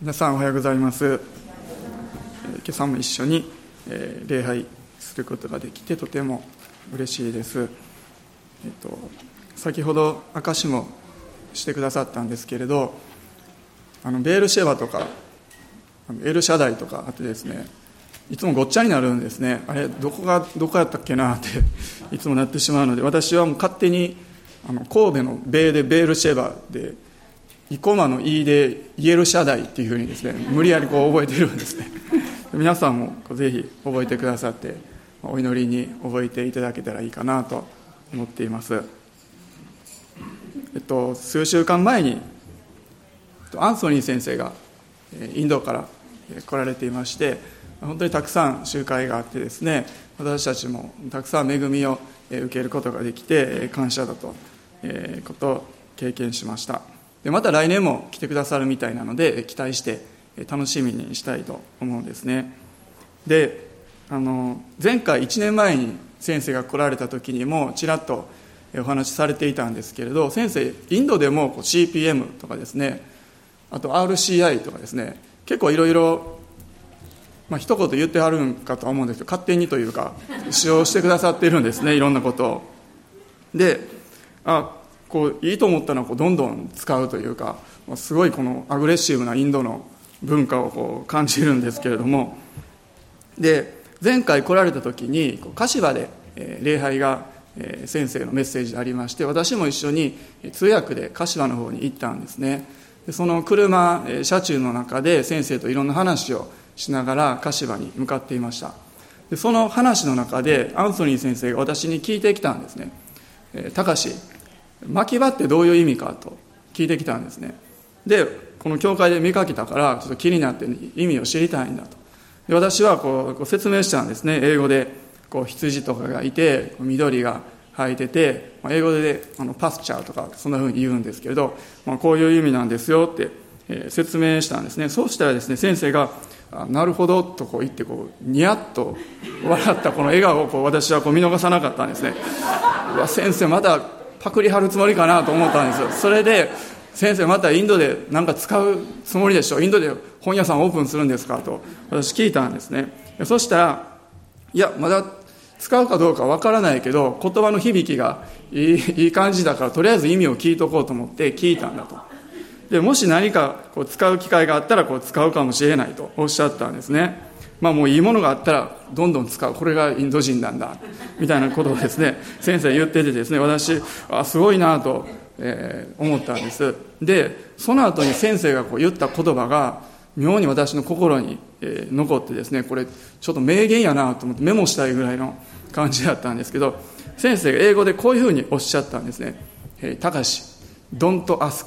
皆さんおはようございます。今朝も一緒に礼拝することができてとても嬉しいです、えっと、先ほど証しもしてくださったんですけれどあのベールシェバとかエルシャダイとかあってですねいつもごっちゃになるんですね。あれどこがどこやったっけなっていつもなってしまうので私はもう勝手にあの神戸の米でベールシェバで生駒のいいでイエルシャダイっていうふうにですね無理やりこう覚えてるんですね。皆さんもぜひ覚えてくださってお祈りに覚えていただけたらいいかなと思っています。えっと数週間前にアンソニー先生がインドから来られていまして本当にたくさん集会があってですね私たちもたくさん恵みを受けることができて感謝だということを経験しました。でまた来年も来てくださるみたいなので期待して楽しみにしたいと思うんですね。であの前回1年前に先生が来られた時にもちらっとお話しされていたんですけれど先生インドでも CPM とかですねあと RCI とかですね結構いろいろまあ一言言ってはるんかとは思うんですけど勝手にというか使用してくださっているんですねいろんなことを。であこういいと思ったのをこうどんどん使うというかすごいこのアグレッシブなインドの文化をこう感じるんですけれども。で前回来られた時に柏で礼拝が先生のメッセージでありまして私も一緒に通訳で柏の方に行ったんですね。その車車中の中で先生といろんな話をしながら柏に向かっていました。でその話の中でアンソニー先生が私に聞いてきたんですね「たかし巻き場ってどういう意味か?」と聞いてきたんですね。でこの教会で見かけたからちょっと気になって意味を知りたいんだと。で私はこう説明したんですね。英語でこう羊とかがいて緑が生えててまあ英語であのパスチャーとかそんなふうに言うんですけれど、まあ、こういう意味なんですよって、え説明したんですね。そうしたらですね先生が「なるほど」とこう言ってこうニヤッと笑ったこの笑顔をこう私はこう見逃さなかったんですね。うわ先生またパクリ貼るつもりかなと思ったんですよ。それで先生またインドで何か使うつもりでしょ？インドで本屋さんオープンするんですか？と私聞いたんですね。そしたらいやまだ使うかどうかわからないけど言葉の響きがいいいい感じだからとりあえず意味を聞いとこうと思って聞いたんだと。でもし何かこう使う機会があったらこう使うかもしれないとおっしゃったんですね。まあもういいものがあったらどんどん使う。これがインド人なんだ。みたいなことをですね先生言っててですね私あすごいなとえー、思ったんです。でその後に先生がこう言った言葉が妙に私の心に、えー、残ってですねこれちょっと名言やなと思ってメモしたいぐらいの感じだったんですけど先生が英語でこういうふうにおっしゃったんですね「たかし don't ask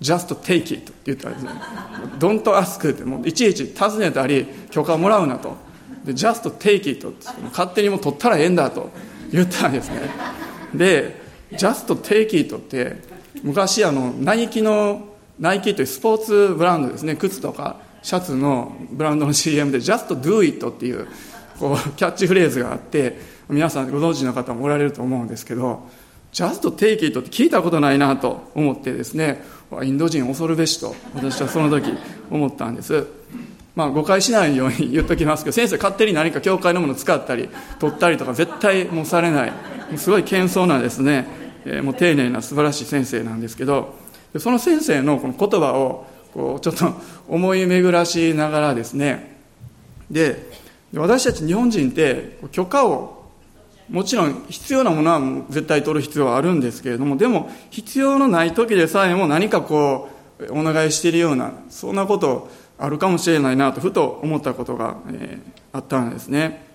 just take it」って言ったんですね「don't ask」って。もういちいち尋ねたり許可をもらうなと。で just take it って。勝手にもう取ったらええんだと言ったんですね。で just take it って。昔あのナイキのナイキというスポーツブランドですね。靴とかシャツのブランドの CM で Just Do It っていうこうキャッチフレーズがあって皆さんご存知の方もおられると思うんですけど Just Take It って聞いたことないなと思ってですねインド人恐るべしと私はその時思ったんです。まあ誤解しないように言っときますけど先生勝手に何か教会のもの使ったり取ったりとか絶対もうされない。すごい謙遜なですね、えー、もう丁寧な素晴らしい先生なんですけどその先生のこの言葉をこうちょっと思い巡らしながらですね。で私たち日本人って許可をもちろん必要なものは絶対取る必要はあるんですけれどもでも必要のない時でさえも何かこうお願いしているようなそんなことあるかもしれないなとふと思ったことが、えー、あったんですね。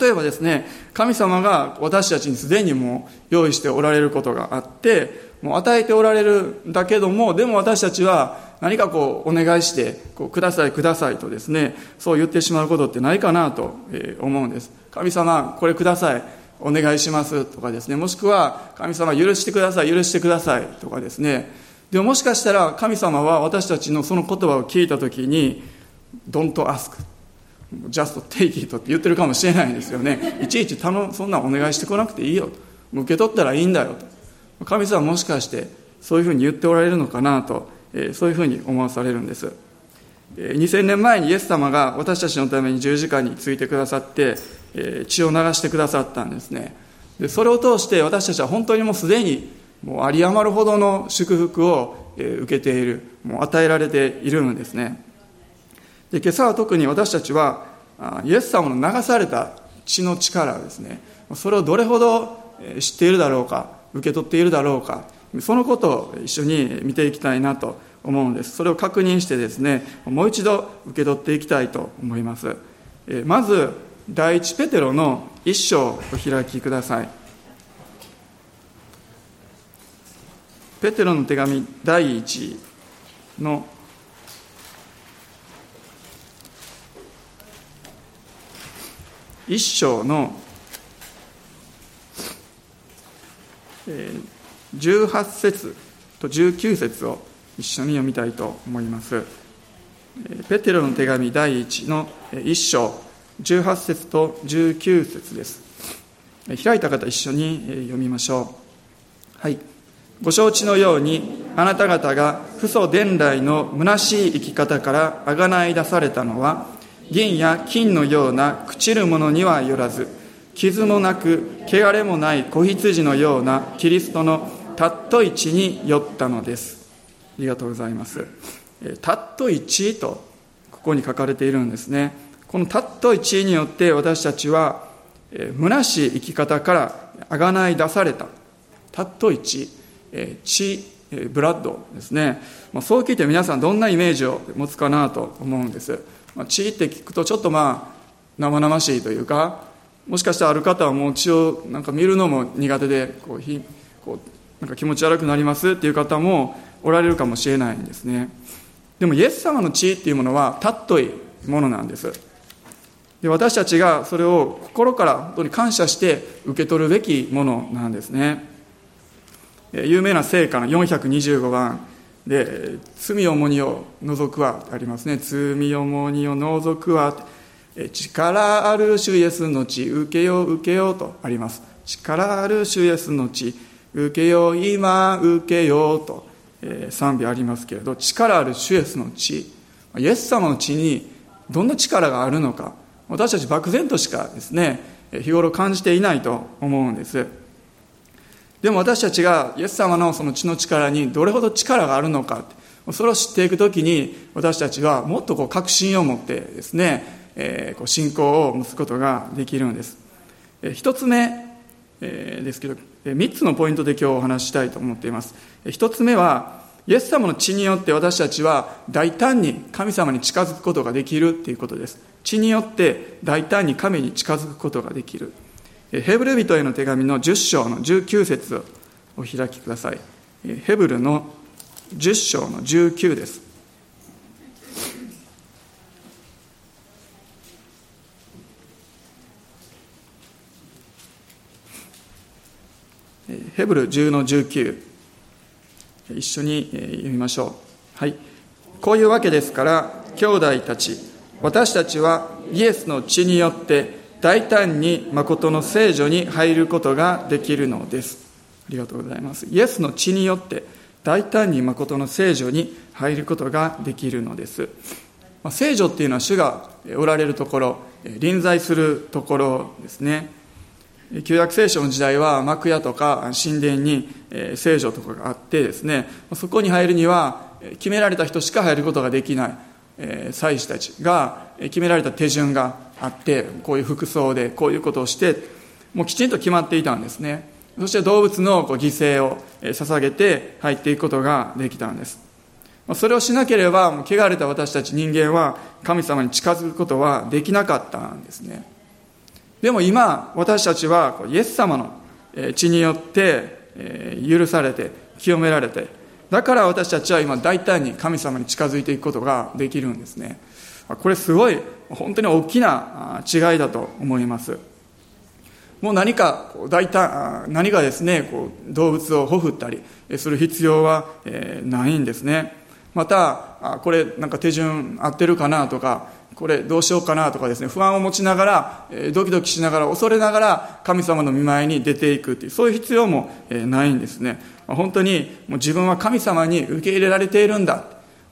例えばですね神様が私たちにすでにも用意しておられることがあってもう与えておられるんだけどもでも私たちは何かこうお願いしてこうくださいくださいとですねそう言ってしまうことってないかなと思うんです。神様これください。お願いします。とかですね。もしくは神様許してください。許してください。とかですね。でももしかしたら神様は私たちのその言葉を聞いた時に Don't ask. Just take it って言ってるかもしれないですよね。いちいち頼そんなお願いしてこなくていいよ。受け取ったらいいんだよ。と神様もしかしてそういうふうに言っておられるのかな？と、そういうふうに思わされるんです。2000年前にイエス様が私たちのために十字架についてくださって血を流してくださったんですね。でそれを通して私たちは本当にもうすでにもう有り余るほどの祝福を受けているもう与えられているんですね。で今朝は特に私たちはイエス様の流された血の力ですねそれをどれほど知っているだろうか受け取っているだろうかそのことを一緒に見ていきたいなと思うんです。それを確認してですねもう一度受け取っていきたいと思います。まず第一ペテロの一章お開きください。ペテロの手紙第一の。一章の。18節。と19節を一緒に読みたいと思います。ペテロの手紙第1の。1章。18節と19節です。開いた方一緒に読みましょう。はい。ご承知のようにあなた方が父祖伝来の虚しい生き方からあがない出されたのは銀や金のような朽ちるものにはよらず傷もなく汚れもない子羊のようなキリストのたっとい血によったのです。ありがとうございます。たっとい血とここに書かれているんですね。このたっとい血によって私たちは虚しい生き方からあがない出された。たっとい血血ブラッドですね、まあ、そう聞いて皆さんどんなイメージを持つかなと思うんです、まあ、血って聞くとちょっとまあ生々しいというかもしかしたらある方はもう血をなんか見るのも苦手でこうひこうなんか気持ち悪くなりますっていう方もおられるかもしれないんですね。でもイエス様の血っていうものはたっといものなんです。で私たちがそれを心から本当に感謝して受け取るべきものなんですね。有名な聖歌の425番。で「罪重荷を除くは」ありますね「罪重荷を除くは」力ある主イエスの血受けよう受けようとあります。力ある主イエスの血受けよう今受けようと、賛美ありますけれど力ある主イエスの血イエス様の血にどんな力があるのか。私たち漠然としかですね日頃感じていないと思うんですでも私たちがイエス様のその血の力にどれほど力があるのかそれを知っていくときに私たちはもっとこう確信を持ってですねえー、こう信仰を持つことができるんです。えー、一つ目、えー、ですけど、えー、三つのポイントで今日お話ししたいと思っています。えー、一つ目は、イエス様の血によって私たちは大胆に神様に近づくことができるっていうことです。血によって大胆に神に近づくことができる。ヘブル人への手紙の10章の19節をお開きください。ヘブルの10章の19です。ヘブル10の19一緒に読みましょうはいこういうわけですから兄弟たち私たちはイエスの血によって大胆に誠の聖女に入ることができるのです。ありがとうございます。イエスの血によって大胆に誠の聖女に入ることができるのです。聖女っていうのは主がおられるところ臨在するところですね。旧約聖書の時代は幕屋とか神殿に聖女とかがあってですね。そこに入るには決められた人しか入ることができない。祭司たちが決められた手順があってこういう服装でこういうことをしてもうきちんと決まっていたんですね。そして動物のこう犠牲を捧げて入っていくことができたんです。それをしなければ汚れた私たち人間は神様に近づくことはできなかったんですね。でも今、私たちはイエス様の血によって許されて、清められて、だから私たちは今大胆に神様に近づいていくことができるんですね。これすごい、本当に大きな違いだと思います。もう何か大胆、何かですね、こう動物をほふったりする必要はないんですね。また、これなんか手順合ってるかなとか、これどうしようかなとかですね、不安を持ちながら、ドキドキしながら、恐れながら、神様の見舞いに出ていくっていう、そういう必要もないんですね。本当にもう自分は神様に受け入れられているんだ。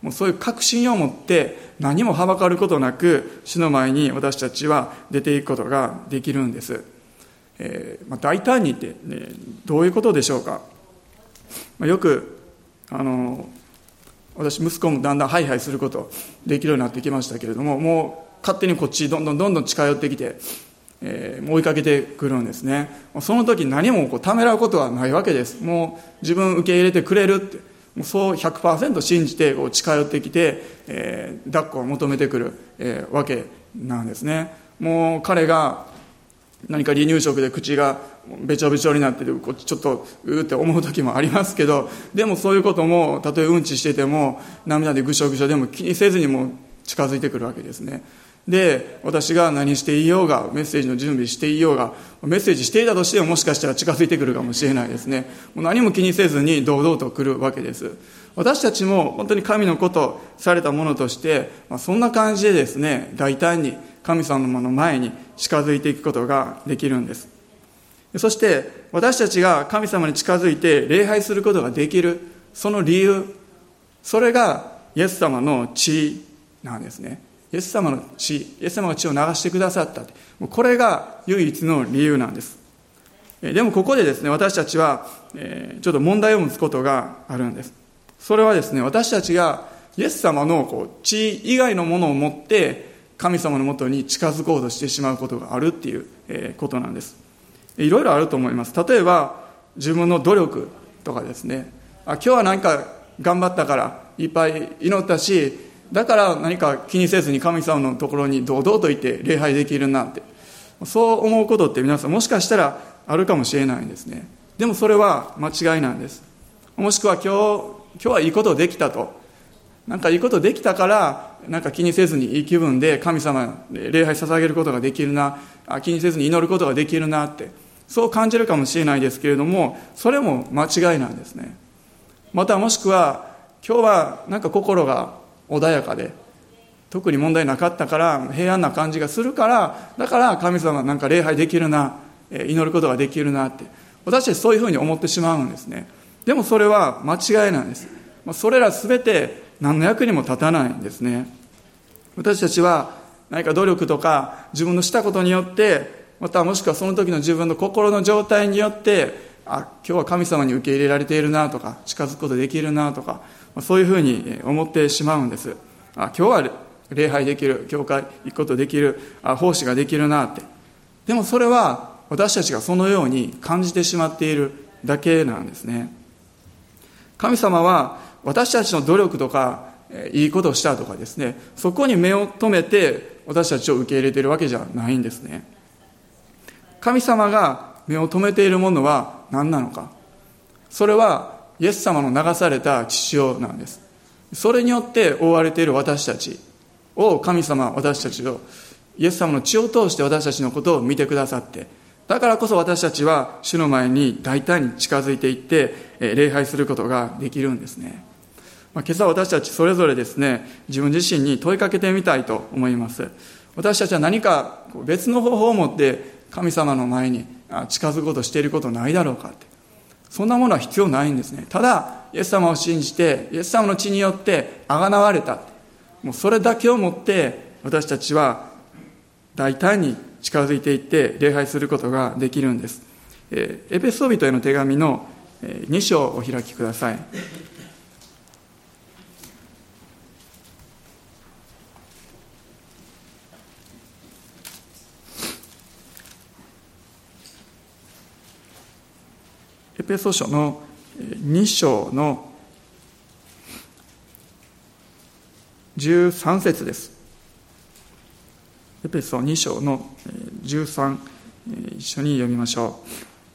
もうそういう確信を持って何もはばかることなく主の前に私たちは出ていくことができるんです、えーまあ、大胆にって、ね、どういうことでしょうか、まあ、よくあの私息子もだんだんハイハイすることできるようになってきましたけれどももう勝手にこっちどんどんどんどん近寄ってきて、えー、追いかけてくるんですね。その時何もこうためらうことはないわけです。もう自分受け入れてくれるって。もうそう100%信じてこう近寄ってきて、えー、抱っこを求めてくる、えー、わけなんですね。もう彼が何か離乳食で口がべちょべちょになっててこっちちょっとうーって思う時もありますけどでもそういうこともたとえうんちしてても涙でぐしょぐしょでも気にせずにも近づいてくるわけですね。で私が何していようがメッセージの準備していようがメッセージしていたとしてももしかしたら近づいてくるかもしれないですね。もう何も気にせずに堂々と来るわけです。私たちも本当に神のことされたものとして、まあ、そんな感じでですね大胆に神様の前に近づいていくことができるんです。そして私たちが神様に近づいて礼拝することができるその理由それがイエス様の血なんですね。イエス様の血イエス様が血を流してくださった。これが唯一の理由なんです。でもここでですね私たちはちょっと問題を持つことがあるんです。それはですね私たちがイエス様の血以外のものを持って神様のもとに近づこうとしてしまうことがあるっていうことなんです。いろいろあると思います。例えば自分の努力とかですね。あ今日は何か頑張ったからいっぱい祈ったしだから何か気にせずに神様のところに堂々といて礼拝できるなって。そう思うことって皆さんもしかしたらあるかもしれないんですね。でもそれは間違いなんです。もしくは今日今日はいいことできたと。なんかいいことできたからなんか気にせずにいい気分で神様礼拝捧げることができるな。気にせずに祈ることができるなって。そう感じるかもしれないですけれどもそれも間違いなんですね。またもしくは今日はなんか心が穏やかで特に問題なかったから平安な感じがするからだから神様なんか礼拝できるな祈ることができるなって私たちそういうふうに思ってしまうんですね。でもそれは間違いなんです。それら全て何の役にも立たないんですね。私たちは何か努力とか自分のしたことによってまたもしくはその時の自分の心の状態によってあ今日は神様に受け入れられているなとか近づくことできるなとかそういうふうに思ってしまうんです。あ今日は礼拝できる教会行くことできるあ奉仕ができるなって。でもそれは私たちがそのように感じてしまっているだけなんですね。神様は私たちの努力とかいいことをしたとかですね。そこに目を留めて私たちを受け入れているわけじゃないんですね。神様が目を留めているものは何なのか。それはイエス様の流された血潮なんです。それによって覆われている私たちを神様私たちをイエス様の血を通して私たちのことを見てくださってだからこそ私たちは主の前に大胆に近づいていって礼拝することができるんですね、まあ、今朝私たちそれぞれですね自分自身に問いかけてみたいと思います。私たちは何か別の方法を持って神様の前に近づことしていることないだろうかって。そんなものは必要ないんですね。ただイエス様を信じてイエス様の血によってあがなわれた。もうそれだけをもって私たちは大胆に近づいていって礼拝することができるんです。えエペソビトへの手紙の2章をお開きください。ペソ書の2章の13節です。エペソ2章の13、一緒に読みましょう。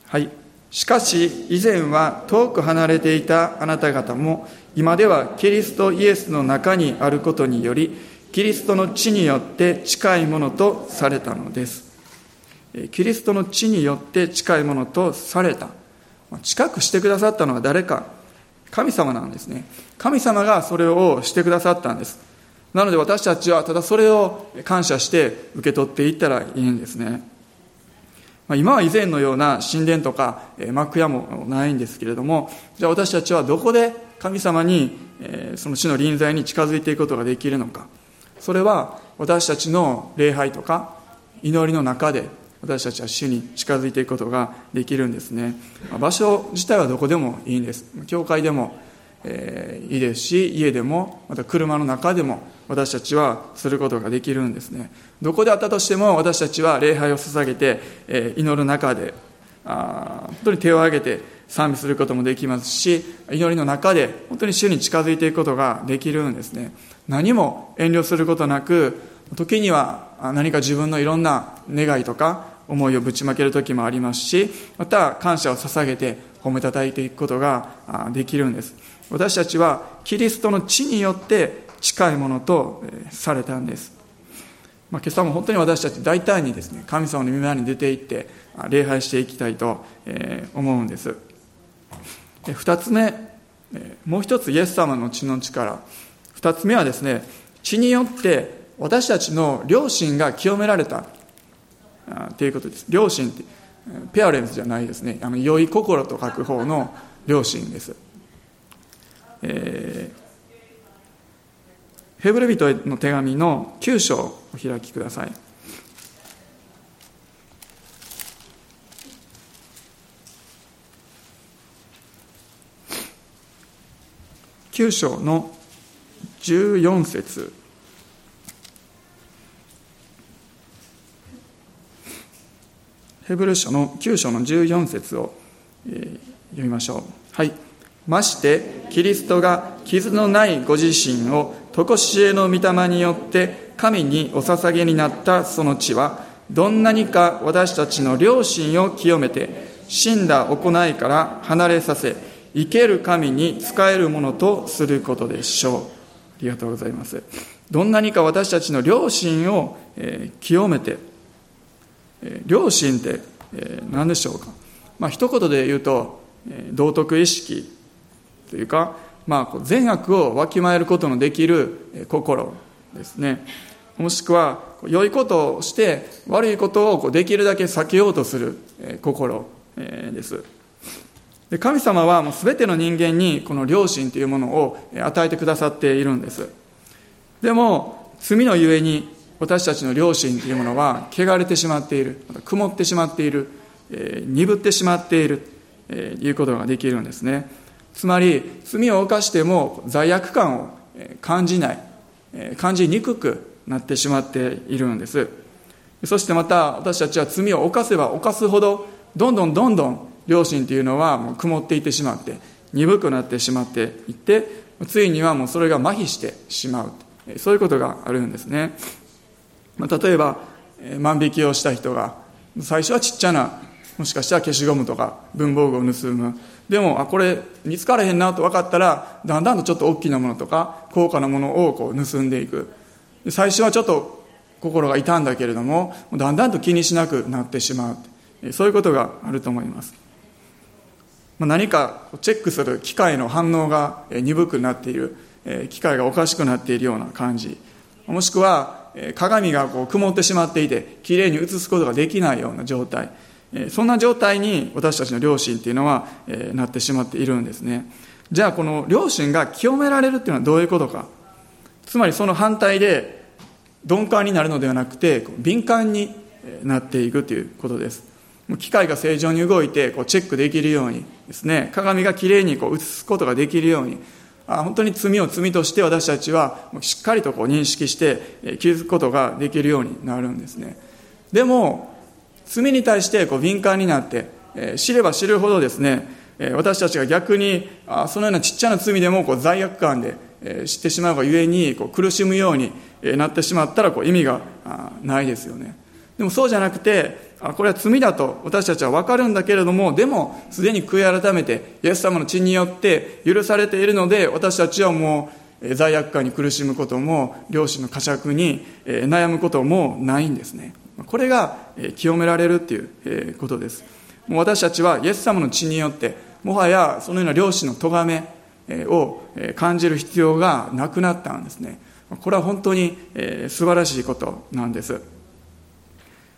はい。しかし、以前は遠く離れていたあなた方も、今ではキリストイエスの中にあることにより、キリストの地によって近いものとされたのです。キリストの地によって近いものとされた。近くしてくださったのは誰か。神様なんですね。神様がそれをしてくださったんです。なので私たちはただそれを感謝して受け取っていったらいいんですね。今は以前のような神殿とか幕屋もないんですけれどもじゃあ私たちはどこで神様に、その主の臨在に近づいていくことができるのか。それは私たちの礼拝とか祈りの中で私たちは主に近づいていくことができるんですね。場所自体はどこでもいいんです。教会でも、えー、いいですし家でもまた車の中でも私たちはすることができるんですね。どこであったとしても私たちは礼拝を捧げて、えー、祈る中であ本当に手を挙げて賛美することもできますし祈りの中で本当に主に近づいていくことができるんですね。何も遠慮することなく時には何か自分のいろんな願いとか思いをぶちまける時もありますしまた感謝を捧げて褒めたたいていくことができるんです。私たちはキリストの地によって近いものとされたんです、まあ、今朝も本当に私たち大胆にですね神様の御前に出て行って礼拝していきたいと思うんです。二つ目もう一つイエス様の血の力。二つ目はですね血によって私たちの良心が清められた。ということです。良心ってペアレンスじゃないですね。あの良い心と書く方の良心です、えー、ヘブル人への手紙の9章をお開きください。9章の14節。ヘブル書の9章の14節を、え、読みましょう。はい。まして、キリストが傷のないご自身を、とこしえの御霊によって神にお捧げになったその地は、どんなにか私たちの良心を清めて、死んだ行いから離れさせ、生ける神に仕えるものとすることでしょう。ありがとうございます。どんなにか私たちの良心を、え、清めて、良心って何でしょうか、まあ一言で言うと道徳意識というか、まあ、善悪をわきまえることのできる心ですね。もしくは良いことをして悪いことをできるだけ避けようとする心です。で神様はもう全ての人間にこの良心というものを与えてくださっているんです。でも罪のゆえに私たちの良心というものは汚れてしまっている曇ってしまっている、えー、鈍ってしまっている、えー、いうことができるんですね。つまり罪を犯しても罪悪感を感じない、感じにくくなってしまっているんです。そしてまた私たちは罪を犯せば犯すほどどんどんどんどん良心というのはもう曇っていってしまって鈍くなってしまっていってついにはもうそれが麻痺してしまう。そういうことがあるんですね。まあ、例えば、万引きをした人が最初はちっちゃなもしかしたら消しゴムとか文房具を盗む。でもあこれ見つからへんなと分かったらだんだんとちょっと大きなものとか高価なものをこう盗んでいく。最初はちょっと心が痛んだけれどもだんだんと気にしなくなってしまう。そういうことがあると思います。何かチェックする機械の反応が鈍くなっている。機械がおかしくなっているような感じ。もしくは鏡がこう曇ってしまっていてきれいに映すことができないような状態。そんな状態に私たちの良心っていうのはなってしまっているんですね。じゃあこの良心が清められるっていうのはどういうことか。つまりその反対で鈍感になるのではなくて敏感になっていくということです。機械が正常に動いてこうチェックできるようにですね鏡がきれいにこう映すことができるように本当に罪を罪として私たちはしっかりとこう認識して気づくことができるようになるんですね。でも罪に対してこう敏感になって知れば知るほどですね私たちが逆にそのようなちっちゃな罪でもこう罪悪感で知ってしまうがゆえにこう苦しむようになってしまったらこう意味がないですよね。でもそうじゃなくてこれは罪だと私たちは分かるんだけれどもでもすでに悔い改めてイエス様の血によって許されているので私たちはもう罪悪感に苦しむことも両親の呵責に悩むこともないんですね。これが清められるっていうことです。もう私たちはイエス様の血によってもはやそのような両親の咎めを感じる必要がなくなったんですね。これは本当に素晴らしいことなんです。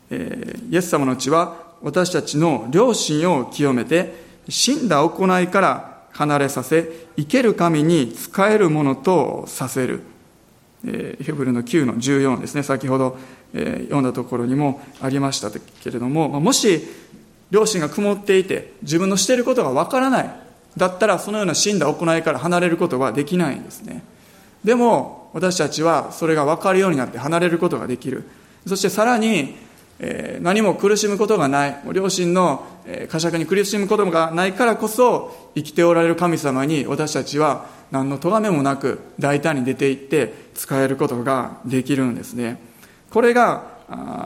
え、イエス様の血は私たちの良心を清めて死んだ行いから離れさせ生ける神に仕えるものとさせる、えー、ヘブルの9の14ですね。先ほど、えー、読んだところにもありましたけれどももし両親が曇っていて自分のしていることがわからない。だったらそのような死んだ行いから離れることはできないんですね。でも私たちはそれが分かるようになって離れることができる。そしてさらに、え、何も苦しむことがない。両親の呵責に苦しむことがないからこそ生きておられる神様に私たちは何の咎めもなく大胆に出て行って使えることができるんですね。これが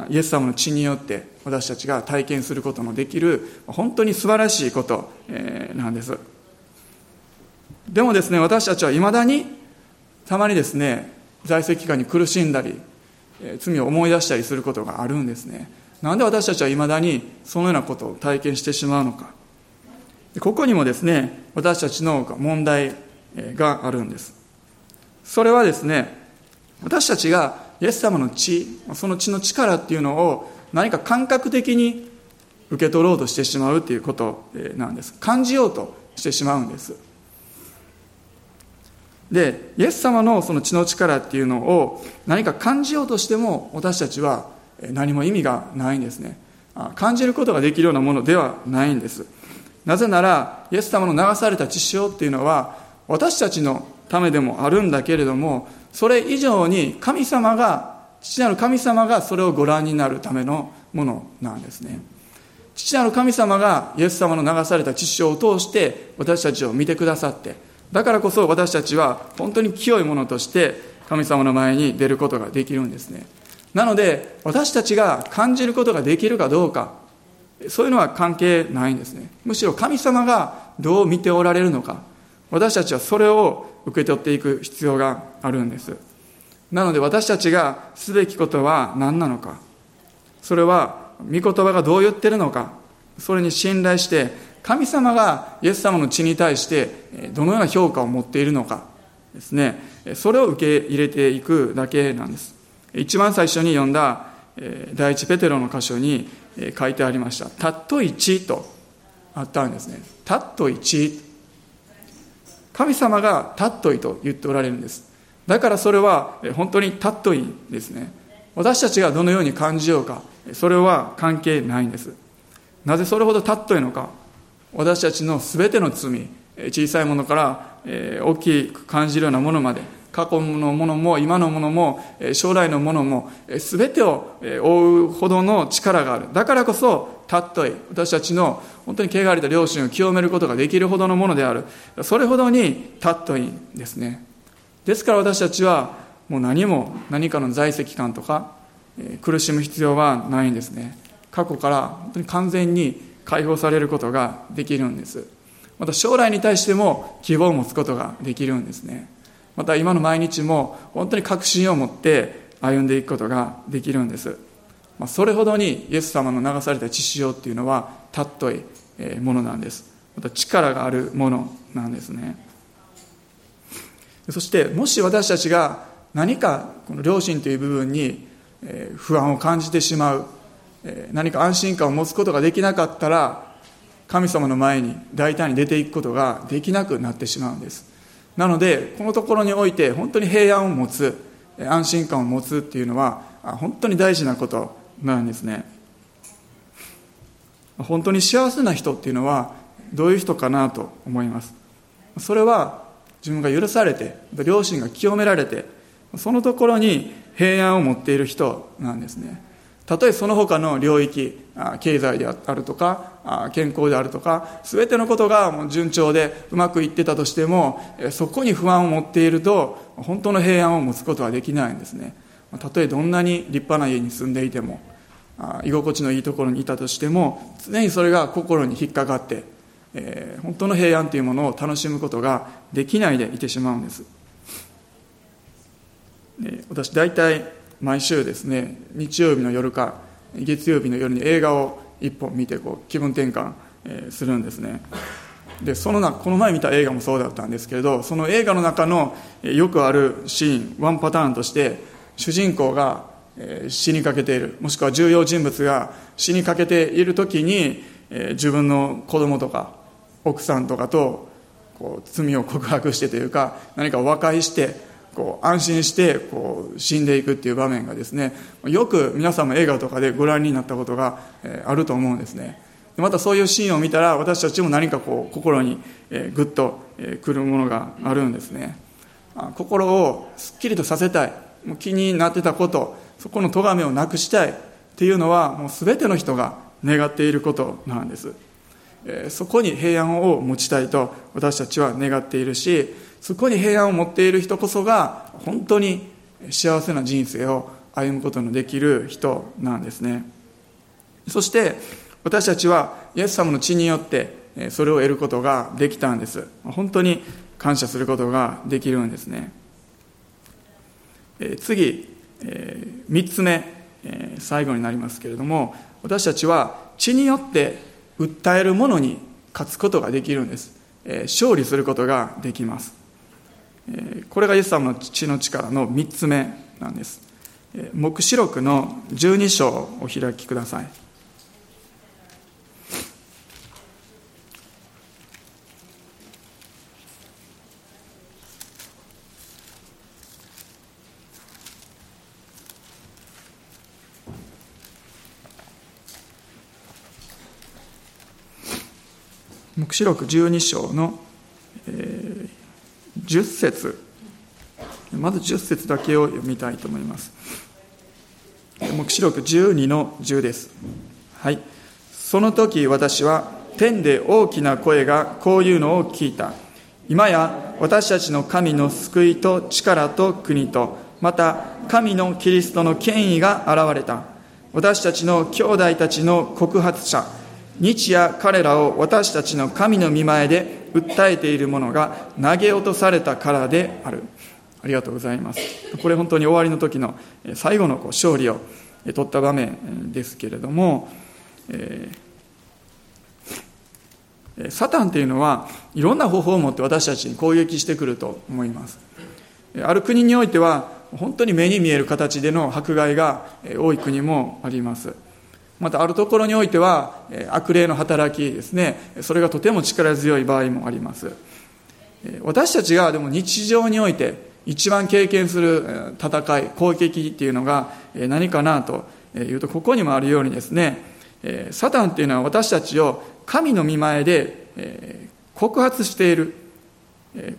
イエス様の血によって私たちが体験することのできる本当に素晴らしいことなんです。でもですね私たちはいまだにたまにですね在籍期間に苦しんだり罪を思い出したりすることがあるんですね。なんで私たちはいまだにそのようなことを体験してしまうのか。ここにもですね私たちの問題があるんです。それはですね私たちがイエス様の血その血の力っていうのを何か感覚的に受け取ろうとしてしまうっていうことなんです。感じようとしてしまうんです。でイエス様のその血の力っていうのを何か感じようとしても私たちは何も意味がないんですね。感じることができるようなものではないんです。なぜならイエス様の流された血潮っていうのは私たちのためでもあるんだけれどもそれ以上に神様が父なる神様がそれをご覧になるためのものなんですね。父なる神様がイエス様の流された血潮を通して私たちを見てくださってだからこそ私たちは本当に清いものとして神様の前に出ることができるんですね。なので私たちが感じることができるかどうかそういうのは関係ないんですね。むしろ神様がどう見ておられるのか私たちはそれを受け取っていく必要があるんです。なので私たちがすべきことは何なのかそれは御言葉がどう言ってるのかそれに信頼して神様がイエス様の血に対してどのような評価を持っているのかですね。それを受け入れていくだけなんです。一番最初に読んだ第一ペテロの箇所に書いてありました「たっとい血」とあったんですね「たっとい血」神様がたっといと言っておられるんです。だからそれは本当にたっといですね。私たちがどのように感じようかそれは関係ないんです。なぜそれほどたっといのか。私たちの全ての罪小さいものから大きく感じるようなものまで過去のものも今のものも将来のものも全てを覆うほどの力がある。だからこそたっとい私たちの本当に汚れた両親を清めることができるほどのものである。それほどにたっといんですね。ですから私たちはもう何も何かの在籍感とか苦しむ必要はないんですね。過去から本当に完全に解放されることができるんです。また将来に対しても希望を持つことができるんですね。また今の毎日も本当に確信を持って歩んでいくことができるんです、まあ、それほどにイエス様の流された血潮っていうのは尊いものなんです。また力があるものなんですね。そしてもし私たちが何かこの良心という部分に不安を感じてしまう何か安心感を持つことができなかったら神様の前に大胆に出ていくことができなくなってしまうんです。なのでこのところにおいて本当に平安を持つ安心感を持つっていうのは本当に大事なことなんですね。本当に幸せな人っていうのはどういう人かなと思います。それは自分が許されて両親が清められてそのところに平安を持っている人なんですね。たとえその他の領域経済であるとか健康であるとか全てのことが順調でうまくいってたとしてもそこに不安を持っていると本当の平安を持つことはできないんですね。たとえどんなに立派な家に住んでいても居心地のいいところにいたとしても常にそれが心に引っかかって、えー、本当の平安というものを楽しむことができないでいてしまうんです、えー、私大体毎週ですね日曜日の夜か月曜日の夜に映画を一本見てこう気分転換、え、するんですね。でそのなこの前見た映画もそうだったんですけれどその映画の中のよくあるシーンワンパターンとして主人公が死にかけている。もしくは重要人物が死にかけている時に自分の子供とか奥さんとかとこう罪を告白してというか何か和解してこう安心してこう死んでいくっていう場面がですねよく皆さんも映画とかでご覧になったことがあると思うんですね。またそういうシーンを見たら私たちも何かこう心にぐっとくるものがあるんですね。心をすっきりとさせたい。もう気になってたことそこの咎めをなくしたいっていうのはもう全ての人が願っていることなんです。そこに平安を持ちたいと私たちは願っているしそこに平安を持っている人こそが本当に幸せな人生を歩むことのできる人なんですね。そして私たちはイエス様の血によってそれを得ることができたんです。本当に感謝することができるんですね。次3つ目最後になりますけれども私たちは血によって訴えるものに勝つことができるんです。勝利することができます。これがイエス様の血の力の3つ目なんです。黙示録の12章をお開きください。黙示録12章の、えー、10節。まず10節だけを読みたいと思います。黙示録12の10です。はい。その時私は天で大きな声がこういうのを聞いた。今や私たちの神の救いと力と国とまた神のキリストの権威が現れた。私たちの兄弟たちの告発者。日夜彼らを私たちの神の見前で訴えているものが投げ落とされたからである。ありがとうございます。これ本当に終わりの時の最後のこう勝利を取った場面ですけれども、えー、サタンというのはいろんな方法を持って私たちに攻撃してくると思います。ある国においては本当に目に見える形での迫害が多い国もあります。またあるところにおいては悪霊の働きですね。それがとても力強い場合もあります。私たちがでも日常において一番経験する戦い攻撃っていうのが何かなというとここにもあるようにですね。サタンっていうのは私たちを神の見前で告発している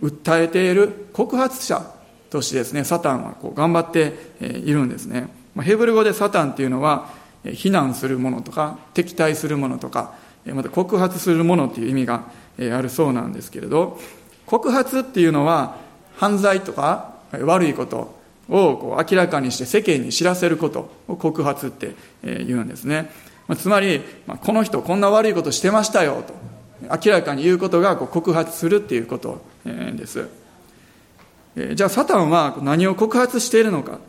訴えている告発者としてですねサタンはこう頑張っているんですね。ヘブル語でサタンっていうのは非難するものとか敵対するものとかまた告発するものという意味があるそうなんですけれど告発っていうのは犯罪とか悪いことをこう明らかにして世間に知らせることを告発って言うんですね。つまりこの人こんな悪いことしてましたよと明らかに言うことが告発するっていうことです。じゃあサタンは何を告発しているのか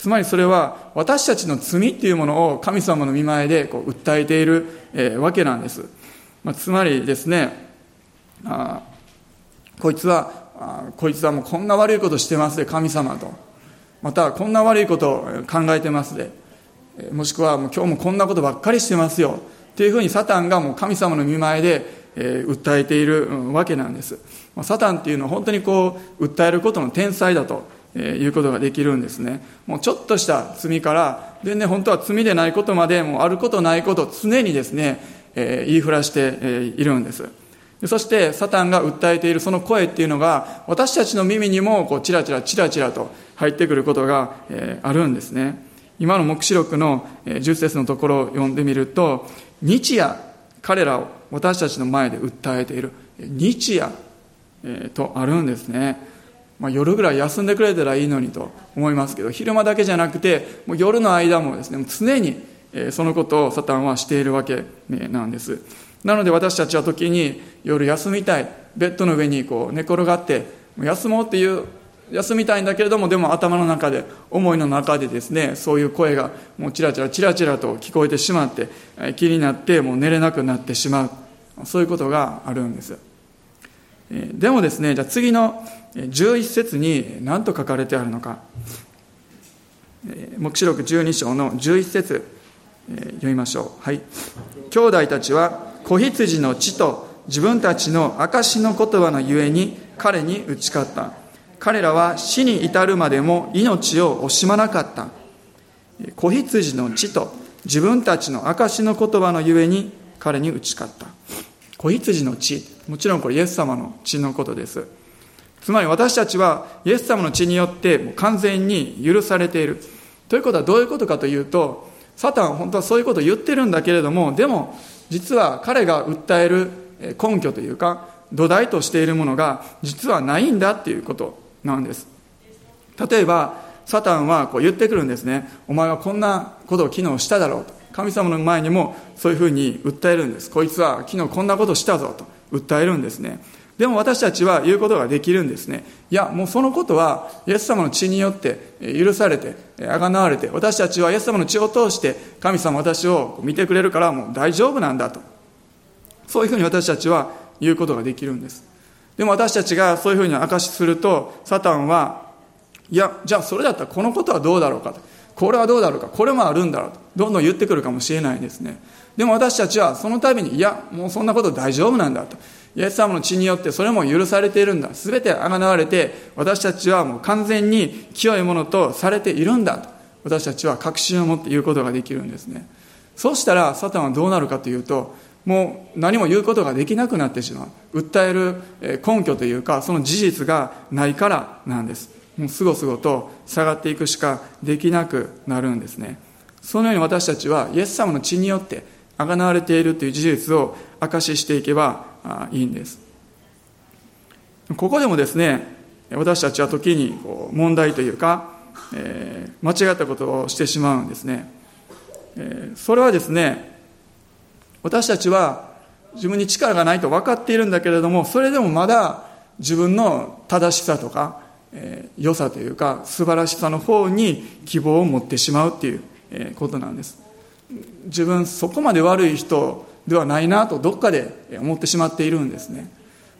つまりそれは私たちの罪っていうものを神様の見前でこう訴えている、えー、わけなんです、まあ、つまりですねあこいつはあこいつはもうこんな悪いことしてますで神様と。またこんな悪いことを考えてますで。もしくはもう今日もこんなことばっかりしてますよ。っていうふうにサタンがもう神様の見前で、えー、訴えているわけなんです。サタンっていうのは本当にこう訴えることの天才だと。えいうことができるんですね。もうちょっとした罪から、全然本当は罪でないことまで、もうあることないこと、常にですね、え言いふらして、えいるんです。そして、サタンが訴えているその声っていうのが、私たちの耳にも、こう、チラチラ、チラチラと入ってくることが、えあるんですね。今の黙示録の10節のところを読んでみると、日夜、彼らを私たちの前で訴えている、日夜、えとあるんですね。まあ、夜ぐらい休んでくれたらいいのにと思いますけど昼間だけじゃなくてもう夜の間もですね常にそのことをサタンはしているわけなんです。なので私たちは時に夜休みたいベッドの上にこう寝転がって休もうっていう休みたいんだけれどもでも頭の中で思いの中でですねそういう声がもうチラチラチラチラと聞こえてしまって気になってもう寝れなくなってしまう。そういうことがあるんです。でもですねじゃあ次の11節に何と書かれてあるのか。黙示録12章の11節読みましょう。はい。兄弟たちは子羊の血と自分たちの証の言葉のゆえに彼に打ち勝った。彼らは死に至るまでも命を惜しまなかった。子羊の血と自分たちの証の言葉のゆえに彼に打ち勝った。子羊の血もちろんこれイエス様の血のことです。つまり私たちはイエス様の血によってもう完全に許されている。ということはどういうことかというとサタンは本当はそういうことを言ってるんだけれどもでも実は彼が訴える根拠というか土台としているものが実はないんだっていうことなんです。例えばサタンはこう言ってくるんですね。お前はこんなことを昨日しただろうと。神様の前にもそういうふうに訴えるんです。こいつは昨日こんなことしたぞと。訴えるんですね。でも私たちは言うことができるんですね。いやもうそのことはイエス様の血によって許されてあがなわれて私たちはイエス様の血を通して神様私を見てくれるからもう大丈夫なんだと。そういうふうに私たちは言うことができるんです。でも私たちがそういうふうに証しするとサタンはいやじゃあそれだったらこのことはどうだろうかと。これはどうだろうか。これもあるんだろうと。どんどん言ってくるかもしれないんですね。でも私たちはその度にいやもうそんなこと大丈夫なんだと。イエス様の血によってそれも許されているんだ。全てあがなわれて私たちはもう完全に清いものとされているんだと。私たちは確信を持って言うことができるんですね。そうしたらサタンはどうなるかというともう何も言うことができなくなってしまう。訴える根拠というかその事実がないからなんです。もうすごすごと下がっていくしかできなくなるんですね。そのように私たちはイエス様の血によってあがなわれているという事実を証ししていけばいいんです。ここでもですね私たちは時にこう問題というか、えー、間違ったことをしてしまうんですね、えー、それはですね私たちは自分に力がないと分かっているんだけれどもそれでもまだ自分の正しさとか、えー、良さというか素晴らしさの方に希望を持ってしまうっていう、えことなんです。自分そこまで悪い人ではないなとどっかで思ってしまっているんですね。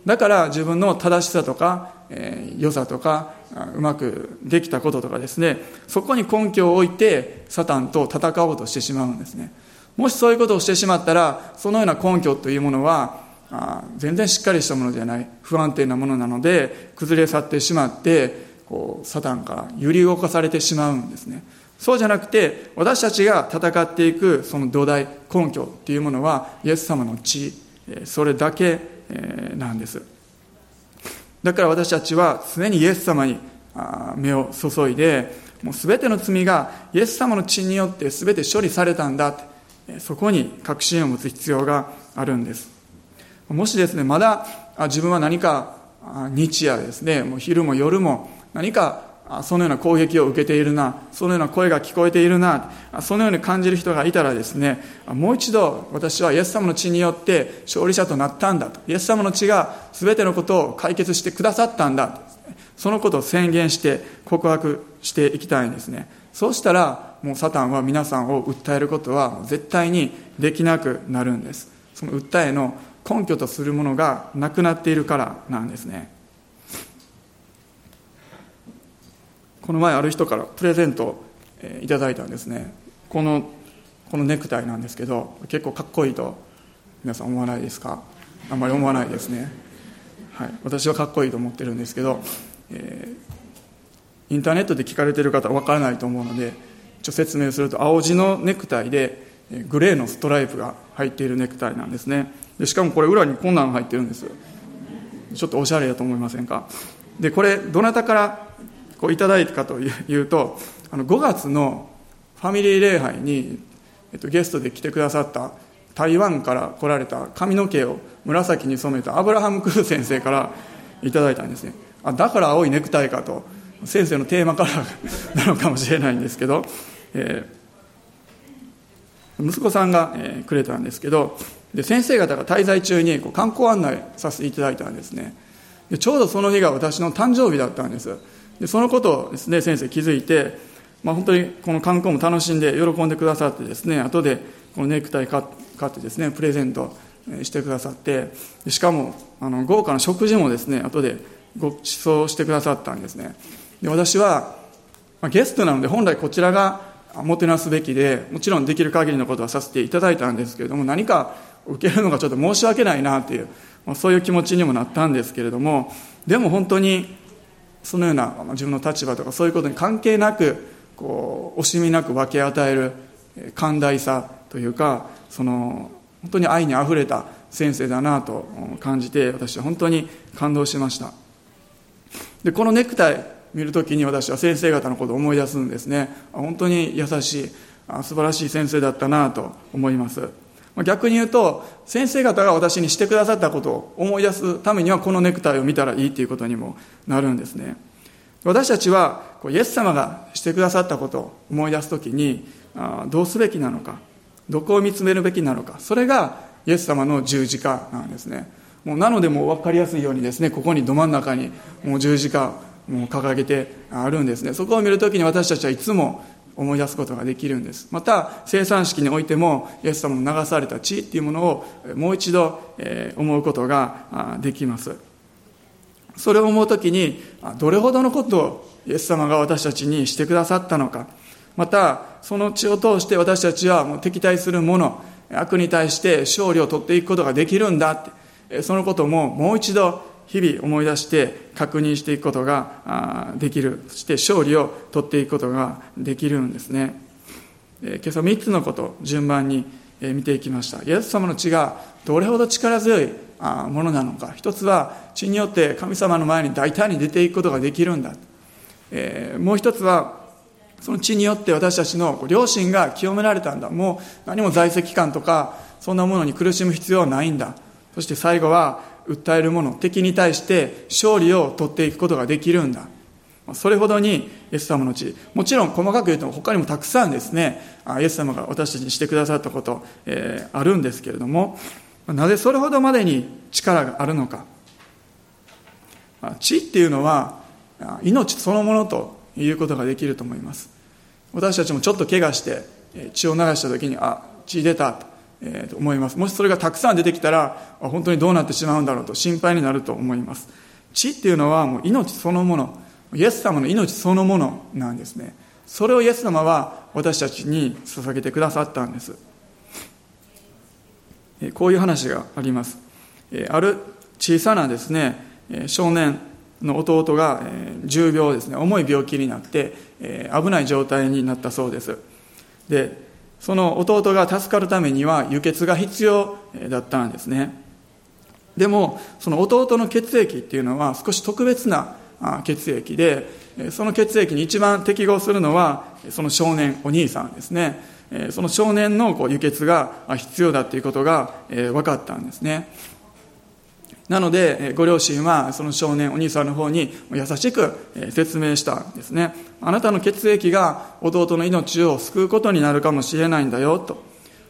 だから自分の正しさとか、えー、良さとかうまくできたこととかですね。そこに根拠を置いてサタンと戦おうとしてしまうんですね。もしそういうことをしてしまったらそのような根拠というものはあ全然しっかりしたものじゃない。不安定なものなので崩れ去ってしまってこうサタンから揺り動かされてしまうんですね。そうじゃなくて私たちが戦っていくその土台根拠っていうものはイエス様の血それだけなんです。だから私たちは常にイエス様に目を注いでもう全ての罪がイエス様の血によって全て処理されたんだってそこに確信を持つ必要があるんです。もしですねまだ自分は何か日夜ですねもう昼も夜も何かそのような攻撃を受けているな、そのような声が聞こえているな、そのように感じる人がいたらですね、もう一度私はイエス様の血によって勝利者となったんだと。イエス様の血が全てのことを解決してくださったんだ。そのことを宣言して告白していきたいんですね。そうしたら、もうサタンは皆さんを訴えることは絶対にできなくなるんです。その訴えの根拠とするものがなくなっているからなんですね。この前ある人からプレゼントをいただいたんですね。このこのネクタイなんですけど結構かっこいいと皆さん思わないですか？あんまり思わないですね、はい、私はかっこいいと思ってるんですけど、えー、インターネットで聞かれてる方は分からないと思うのでちょ説明すると青地のネクタイでグレーのストライプが入っているネクタイなんですね。でしかもこれ裏にこんなの入ってるんです。ちょっとおしゃれだと思いませんか？でこれどなたからこういただいたかというとあの5月のファミリー礼拝に、えっと、ゲストで来てくださった台湾から来られた髪の毛を紫に染めたアブラハム・クー先生からいただいたんですね。あだから青いネクタイかと先生のテーマカラーなのかもしれないんですけど、えー、息子さんが、えー、くれたんですけどで先生方が滞在中にこう観光案内させていただいたんですね。でちょうどその日が私の誕生日だったんです。でそのことをですね先生気づいて、まあ、本当にこの観光も楽しんで喜んでくださってですね後でこのネクタイ買ってですねプレゼントしてくださってしかもあの豪華な食事もですね後でご馳走してくださったんですね。で私は、まあ、ゲストなので本来こちらがもてなすべきでもちろんできる限りのことはさせていただいたんですけれども何か受けるのがちょっと申し訳ないなというまそういう気持ちにもなったんですけれどもでも本当にそのような自分の立場とかそういうことに関係なくこう惜しみなく分け与える寛大さというかその本当に愛にあふれた先生だなと感じて私は本当に感動しました。でこのネクタイ見るときに私は先生方のことを思い出すんですね。本当に優しい素晴らしい先生だったなと思います。逆に言うと先生方が私にしてくださったことを思い出すためにはこのネクタイを見たらいいということにもなるんですね。私たちはイエス様がしてくださったことを思い出すときにどうすべきなのかどこを見つめるべきなのかそれがイエス様の十字架なんですね。もうなのでもう分かりやすいようにですねここにど真ん中にもう十字架もう掲げてあるんですね。そこを見るときに私たちはいつも思い出すことができるんです。また生産式においてもイエス様の流された血っていうものをもう一度思うことができます。それを思う時にどれほどのことをイエス様が私たちにしてくださったのか。またその血を通して私たちはもう敵対するもの悪に対して勝利を取っていくことができるんだってそのことももう一度日々思い出して確認していくことができる。そして勝利を取っていくことができるんですね。今朝3つのこと順番に見ていきました。イエス様の血がどれほど力強いものなのか。一つは血によって神様の前に大胆に出ていくことができるんだ。もう一つはその血によって私たちの両親が清められたんだ。もう何も在籍感とかそんなものに苦しむ必要はないんだ。そして最後は訴えるもの敵に対して勝利を取っていくことができるんだ。それほどにイエス様の血もちろん細かく言うと他にもたくさんですね。イエス様が私たちにしてくださったこと、えー、あるんですけれどもなぜそれほどまでに力があるのか。血っていうのは命そのものということができると思います。私たちもちょっと怪我して血を流した時にあ血出たと。えー、と思います。もしそれがたくさん出てきたら本当にどうなってしまうんだろうと心配になると思います。血っていうのはもう命そのものイエス様の命そのものなんですね。それをイエス様は私たちに捧げてくださったんです。こういう話があります。ある小さなですね少年の弟が重病ですね重い病気になって危ない状態になったそうです。でその弟が助かるためには輸血が必要だったんですね。でもその弟の血液っていうのは少し特別な血液でその血液に一番適合するのはその少年お兄さんですね。その少年の輸血が必要だっていうことが分かったんですね。なので、ご両親はその少年、お兄さんの方に優しく説明したんですね。あなたの血液が弟の命を救うことになるかもしれないんだよと。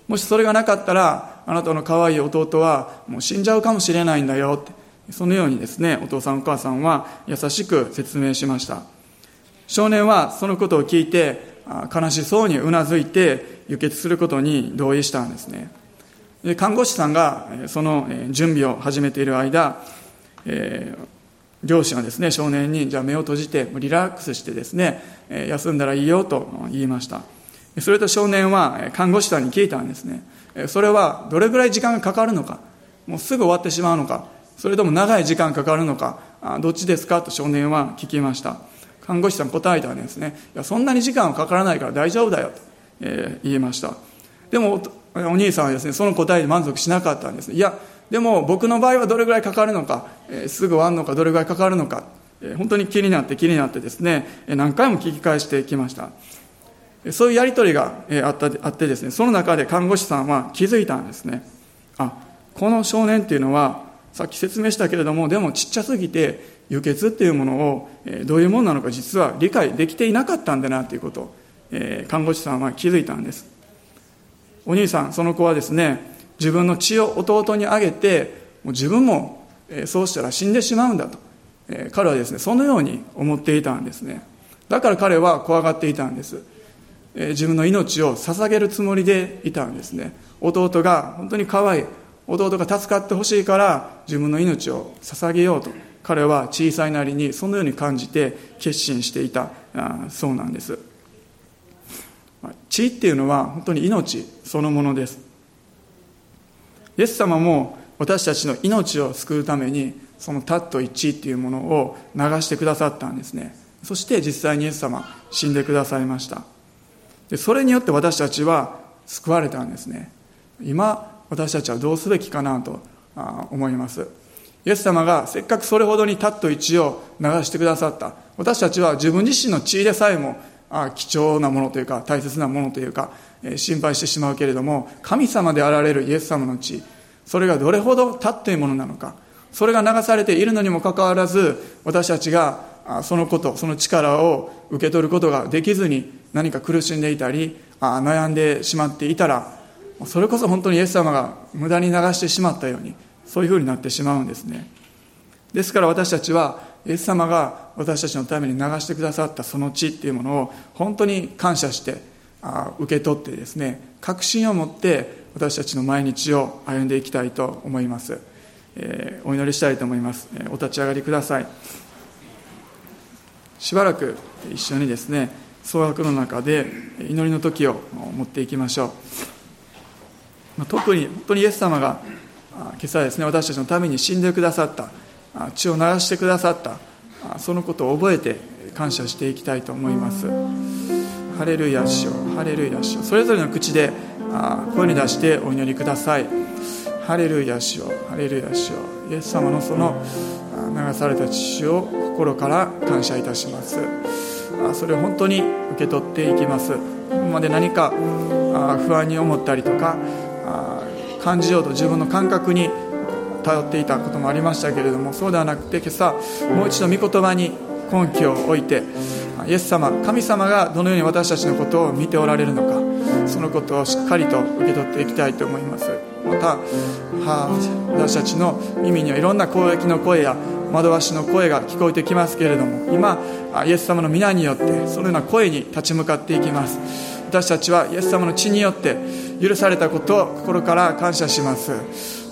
もしそれがなかったら、あなたの可愛い弟はもう死んじゃうかもしれないんだよって。そのようにですね、お父さんお母さんは優しく説明しました。少年はそのことを聞いて、悲しそうにうなずいて輸血することに同意したんですね。看護師さんがその準備を始めている間、えー、両親はですね少年にじゃあ目を閉じてリラックスしてですね休んだらいいよと言いました。それと少年は看護師さんに聞いたんですね。それはどれぐらい時間がかかるのか。もうすぐ終わってしまうのか。それとも長い時間かかるのか。どっちですか？と少年は聞きました。看護師さん答えたんですね。いやそんなに時間はかからないから大丈夫だよと、言いました。でもお兄さんはですね、その答えに満足しなかったんです。いや、でも僕の場合はどれぐらいかかるのか、えー、すぐ終わるのか、どれぐらいかかるのか、えー、本当に気になって気になってですね、何回も聞き返してきました。そういうやりとりがあったあってですね、その中で看護師さんは気づいたんですね。あ、この少年っていうのは、さっき説明したけれども、でもちっちゃすぎて、輸血っていうものをどういうものなのか実は理解できていなかったんだなということを、え看護師さんは気づいたんです。お兄さんその子はですね自分の血を弟にあげてもう自分もそうしたら死んでしまうんだと。彼はですねそのように思っていたんですね。だから彼は怖がっていたんです。自分の命を捧げるつもりでいたんですね。弟が本当に可愛い。弟が助かってほしいから自分の命を捧げようと彼は小さいなりにそのように感じて決心していたそうなんです。血っていうのは本当に命そのものです。イエス様も私たちの命を救うためにそのタット1っていうものを流してくださったんですね。そして実際にイエス様死んでくださいました。でそれによって私たちは救われたんですね。今私たちはどうすべきかなと思います。イエス様がせっかくそれほどにタット1を流してくださった。私たちは自分自身の血でさえも貴重なものというか大切なものというか心配してしまうけれども神様であられるイエス様の血それがどれほど立っているものなのかそれが流されているのにもかかわらず私たちがそのことその力を受け取ることができずに何か苦しんでいたり悩んでしまっていたらそれこそ本当にイエス様が無駄に流してしまったようにそういうふうになってしまうんですね。ですから私たちはイエス様が私たちのために流してくださったその地っていうものを本当に感謝して受け取ってですね確信を持って私たちの毎日を歩んでいきたいと思います、えー、お祈りしたいと思います、えお立ち上がりください。しばらく一緒にですね総額の中で祈りの時を持っていきましょう。特に本当にイエス様が今朝ですね私たちのために死んでくださった。血を流してくださった。そのことを覚えて感謝していきたいと思います。ハレルヤしよ。ハレルヤしよ。それぞれの口で声に出してお祈りください。ハレルヤしよ。ハレルヤしよ。イエス様のその流された血を心から感謝いたします。それを本当に受け取っていきます。今まで何か不安に思ったりとか感じようと自分の感覚に頼っていたこともありましたけれどもそうではなくて今朝もう一度御言葉に根拠を置いてイエス様神様がどのように私たちのことを見ておられるのかそのことをしっかりと受け取っていきたいと思います。また私たちの耳にはいろんな攻撃の声や惑わしの声が聞こえてきますけれども今イエス様の皆によってそのような声に立ち向かっていきます。私たちはイエス様の血によって許されたことを心から感謝します。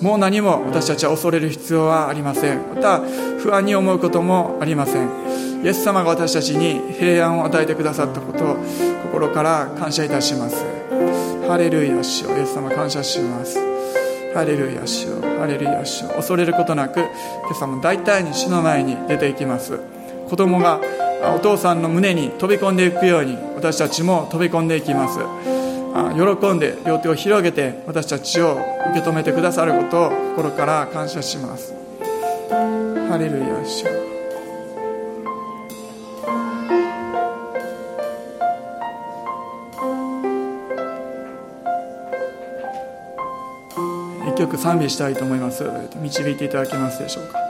もう何も私たちは恐れる必要はありません。また不安に思うこともありません。イエス様が私たちに平安を与えてくださったことを心から感謝いたします。ハレルヤ主よイエス様感謝します。ハレルヤ主よハレルヤ主よ恐れることなく今朝も大体に死の前に出ていきます。子供がお父さんの胸に飛び込んでいくように私たちも飛び込んでいきます。喜んで両手を広げて私たちを受け止めてくださることを心から感謝します。ハレルヤ主。一曲賛美したいと思います。導いていただけますでしょうか。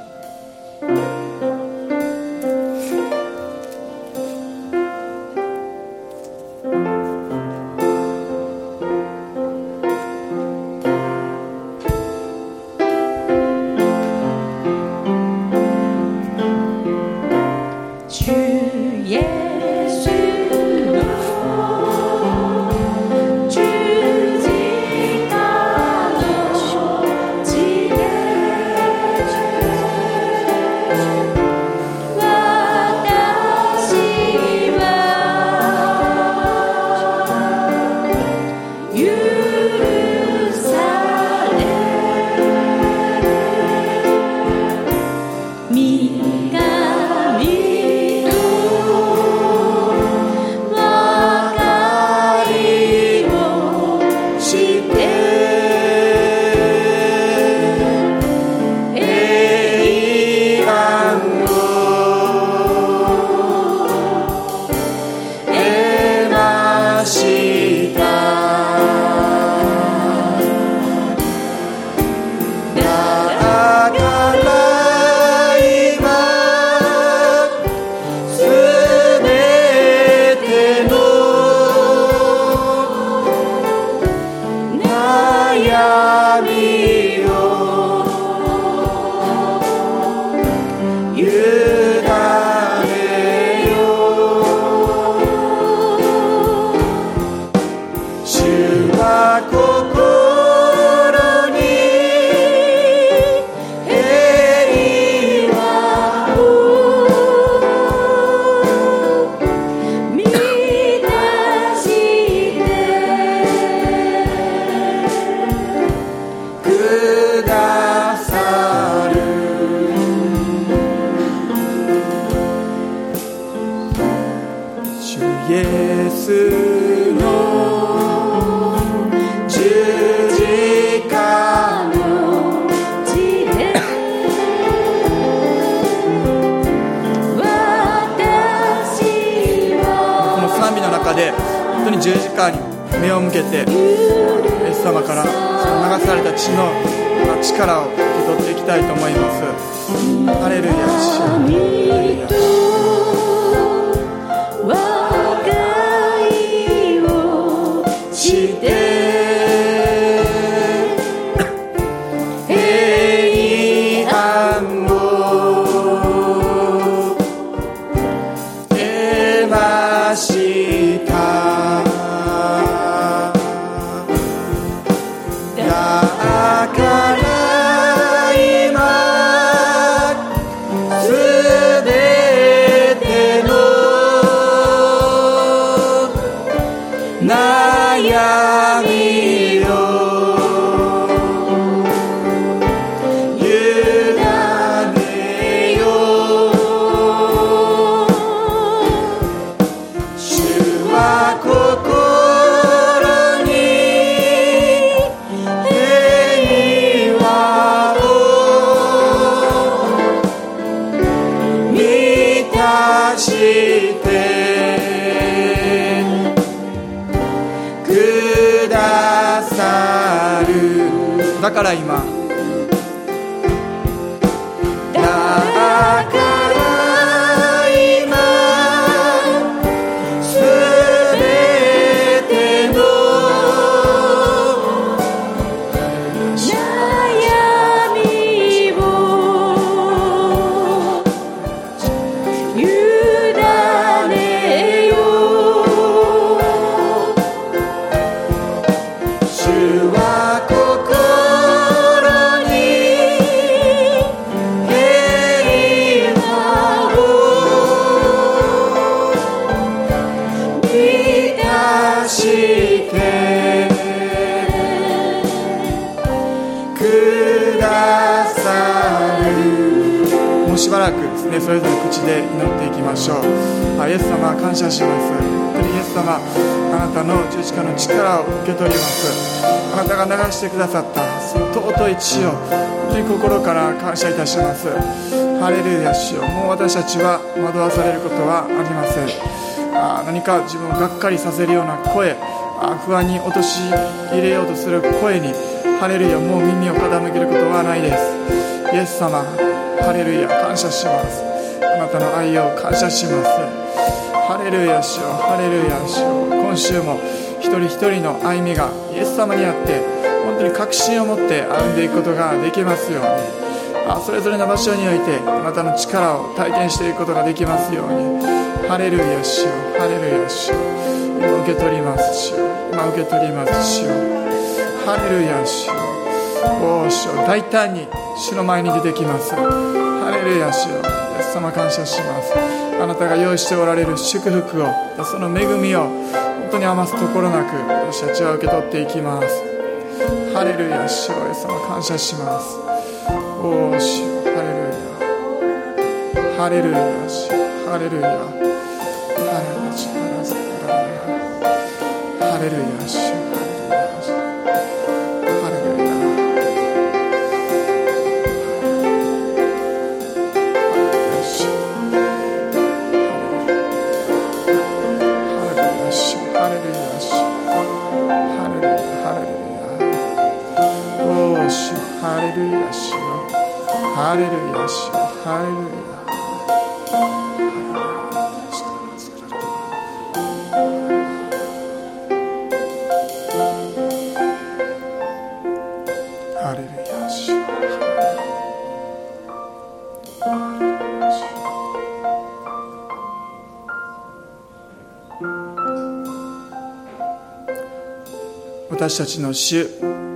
当に十字架に目を向けてイエス様から流された血の力を受け取っていきたいと思います。ハレルヤハレルヤしてくださった。その尊い血を本当に心から感謝いたします。ハレルヤ主よ。もう私たちは惑わされることはありません。あ何か自分をがっかりさせるような声あ不安に陥れようとする声にハレルヤもう耳を傾けることはないです。イエス様ハレルヤ感謝します。あなたの愛を感謝します。ハレルヤ主よ。ハレルヤ主よ。今週も一人一人の歩みがイエス様にあって本当に確信を持って歩んでいくことができますように。あそれぞれの場所においてあなたの力を体験していくことができますように。ハレルヤ主よハレルヤ主よ今受け取ります主よ今受け取ります主よハレルヤ主よおお主よ大胆に主の前に出てきます。ハレルヤ主よイエス様感謝します。あなたが用意しておられる祝福をその恵みを本当に余すところなく私たちは受け取っていきます。ハレルヤ主よイエス様感謝します。おお主よハレルヤ。ハレルヤ主ハレルヤ。ハレルヤハレルヤ。ハレルヤ主。ハレルヤ。ハレルヤ。私たちの主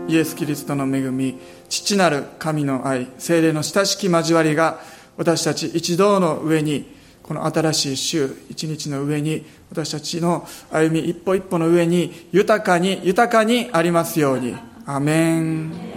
イエス・キリストの恵み父なる神の愛精霊の親しき交わりが私たち一同の上にこの新しい週一日の上に私たちの歩み一歩一歩の上に豊かに豊かにありますように。アメン。